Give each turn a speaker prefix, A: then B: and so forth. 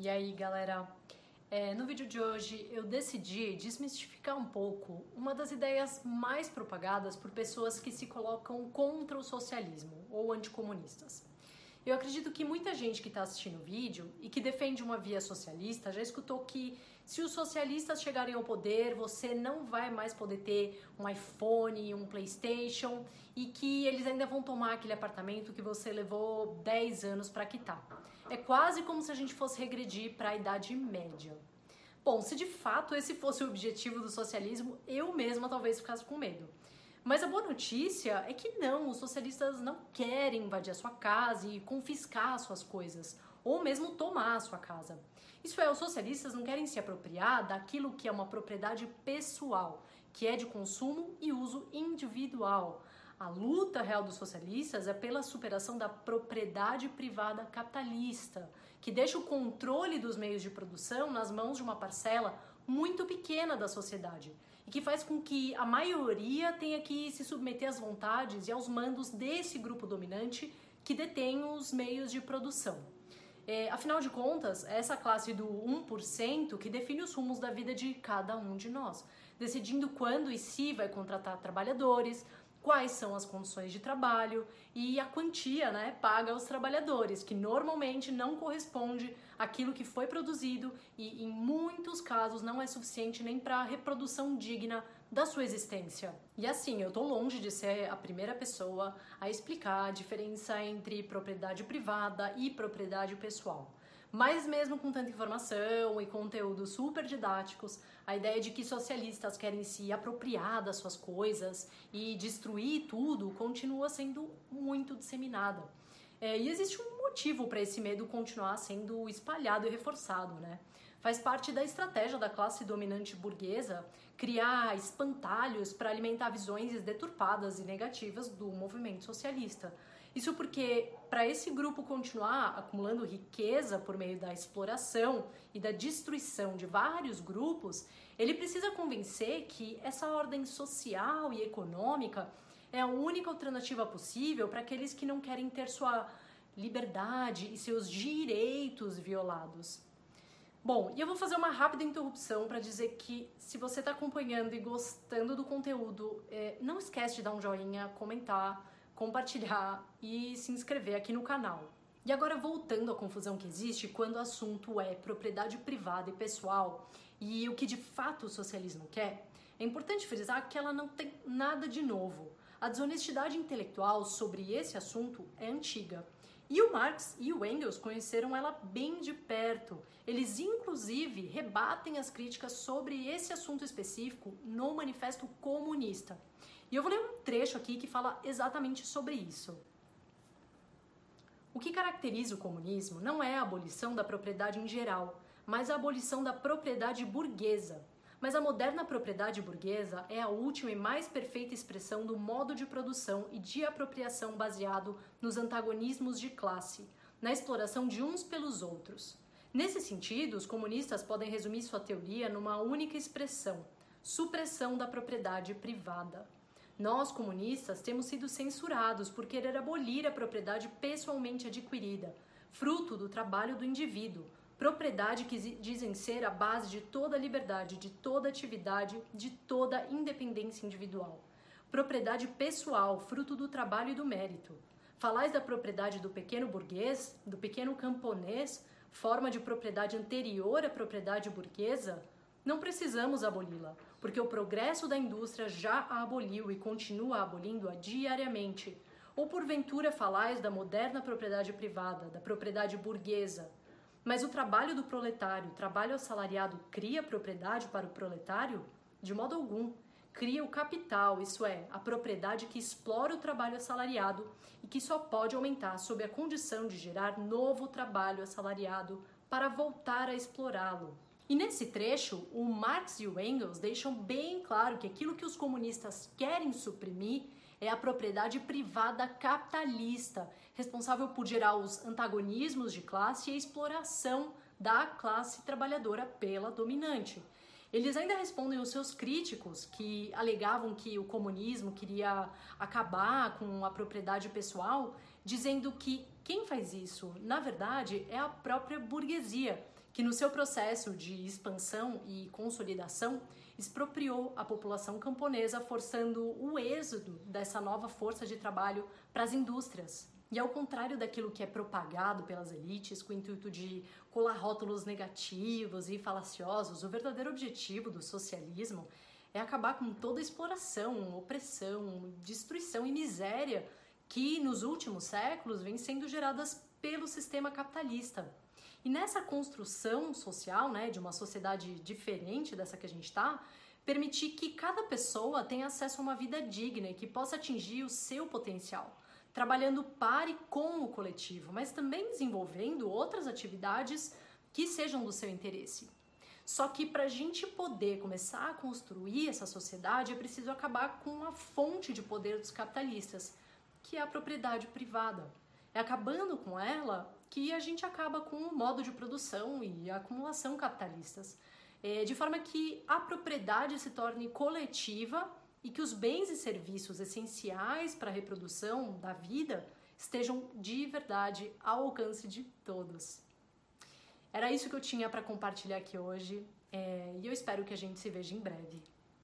A: E aí, galera? É, no vídeo de hoje eu decidi desmistificar um pouco uma das ideias mais propagadas por pessoas que se colocam contra o socialismo ou anticomunistas. Eu acredito que muita gente que está assistindo o vídeo e que defende uma via socialista já escutou que se os socialistas chegarem ao poder, você não vai mais poder ter um iPhone, um PlayStation e que eles ainda vão tomar aquele apartamento que você levou 10 anos para quitar. É quase como se a gente fosse regredir para a Idade Média. Bom, se de fato esse fosse o objetivo do socialismo, eu mesma talvez ficasse com medo. Mas a boa notícia é que não, os socialistas não querem invadir a sua casa e confiscar suas coisas, ou mesmo tomar a sua casa. Isso é, os socialistas não querem se apropriar daquilo que é uma propriedade pessoal, que é de consumo e uso individual. A luta real dos socialistas é pela superação da propriedade privada capitalista, que deixa o controle dos meios de produção nas mãos de uma parcela muito pequena da sociedade e que faz com que a maioria tenha que se submeter às vontades e aos mandos desse grupo dominante que detém os meios de produção. É, afinal de contas, é essa classe do 1% que define os rumos da vida de cada um de nós, decidindo quando e se vai contratar trabalhadores, quais são as condições de trabalho e a quantia né, paga aos trabalhadores, que normalmente não corresponde àquilo que foi produzido e, em muitos casos, não é suficiente nem para a reprodução digna da sua existência. E assim, eu tô longe de ser a primeira pessoa a explicar a diferença entre propriedade privada e propriedade pessoal. Mas mesmo com tanta informação e conteúdos super didáticos, a ideia de que socialistas querem se apropriar das suas coisas e destruir tudo continua sendo muito disseminada. É, e existe um motivo para esse medo continuar sendo espalhado e reforçado, né? Faz parte da estratégia da classe dominante burguesa criar espantalhos para alimentar visões deturpadas e negativas do movimento socialista. Isso porque, para esse grupo continuar acumulando riqueza por meio da exploração e da destruição de vários grupos, ele precisa convencer que essa ordem social e econômica é a única alternativa possível para aqueles que não querem ter sua liberdade e seus direitos violados. Bom, e eu vou fazer uma rápida interrupção para dizer que se você está acompanhando e gostando do conteúdo, é, não esquece de dar um joinha, comentar, compartilhar e se inscrever aqui no canal. E agora voltando à confusão que existe quando o assunto é propriedade privada e pessoal e o que de fato o socialismo quer, é importante frisar que ela não tem nada de novo. A desonestidade intelectual sobre esse assunto é antiga. E o Marx e o Engels conheceram ela bem de perto. Eles, inclusive, rebatem as críticas sobre esse assunto específico no Manifesto Comunista. E eu vou ler um trecho aqui que fala exatamente sobre isso. O que caracteriza o comunismo não é a abolição da propriedade em geral, mas a abolição da propriedade burguesa. Mas a moderna propriedade burguesa é a última e mais perfeita expressão do modo de produção e de apropriação baseado nos antagonismos de classe, na exploração de uns pelos outros. Nesse sentido, os comunistas podem resumir sua teoria numa única expressão: supressão da propriedade privada. Nós, comunistas, temos sido censurados por querer abolir a propriedade pessoalmente adquirida, fruto do trabalho do indivíduo, propriedade que dizem ser a base de toda liberdade, de toda atividade, de toda independência individual. Propriedade pessoal, fruto do trabalho e do mérito. Falais da propriedade do pequeno burguês, do pequeno camponês, forma de propriedade anterior à propriedade burguesa? Não precisamos aboli-la, porque o progresso da indústria já a aboliu e continua abolindo-a diariamente. Ou porventura falais da moderna propriedade privada, da propriedade burguesa. Mas o trabalho do proletário, o trabalho assalariado, cria propriedade para o proletário? De modo algum. Cria o capital, isso é, a propriedade que explora o trabalho assalariado e que só pode aumentar sob a condição de gerar novo trabalho assalariado para voltar a explorá-lo. E nesse trecho, o Marx e o Engels deixam bem claro que aquilo que os comunistas querem suprimir é a propriedade privada capitalista, responsável por gerar os antagonismos de classe e a exploração da classe trabalhadora pela dominante. Eles ainda respondem os seus críticos que alegavam que o comunismo queria acabar com a propriedade pessoal, dizendo que quem faz isso, na verdade, é a própria burguesia que no seu processo de expansão e consolidação expropriou a população camponesa, forçando o êxodo dessa nova força de trabalho para as indústrias. E ao contrário daquilo que é propagado pelas elites com o intuito de colar rótulos negativos e falaciosos, o verdadeiro objetivo do socialismo é acabar com toda exploração, opressão, destruição e miséria que nos últimos séculos vem sendo geradas pelo sistema capitalista. E nessa construção social, né, de uma sociedade diferente dessa que a gente está, permitir que cada pessoa tenha acesso a uma vida digna e que possa atingir o seu potencial, trabalhando para e com o coletivo, mas também desenvolvendo outras atividades que sejam do seu interesse. Só que para a gente poder começar a construir essa sociedade, é preciso acabar com a fonte de poder dos capitalistas, que é a propriedade privada. É acabando com ela que a gente acaba com o modo de produção e acumulação capitalistas, é, de forma que a propriedade se torne coletiva e que os bens e serviços essenciais para a reprodução da vida estejam de verdade ao alcance de todos. Era isso que eu tinha para compartilhar aqui hoje é, e eu espero que a gente se veja em breve.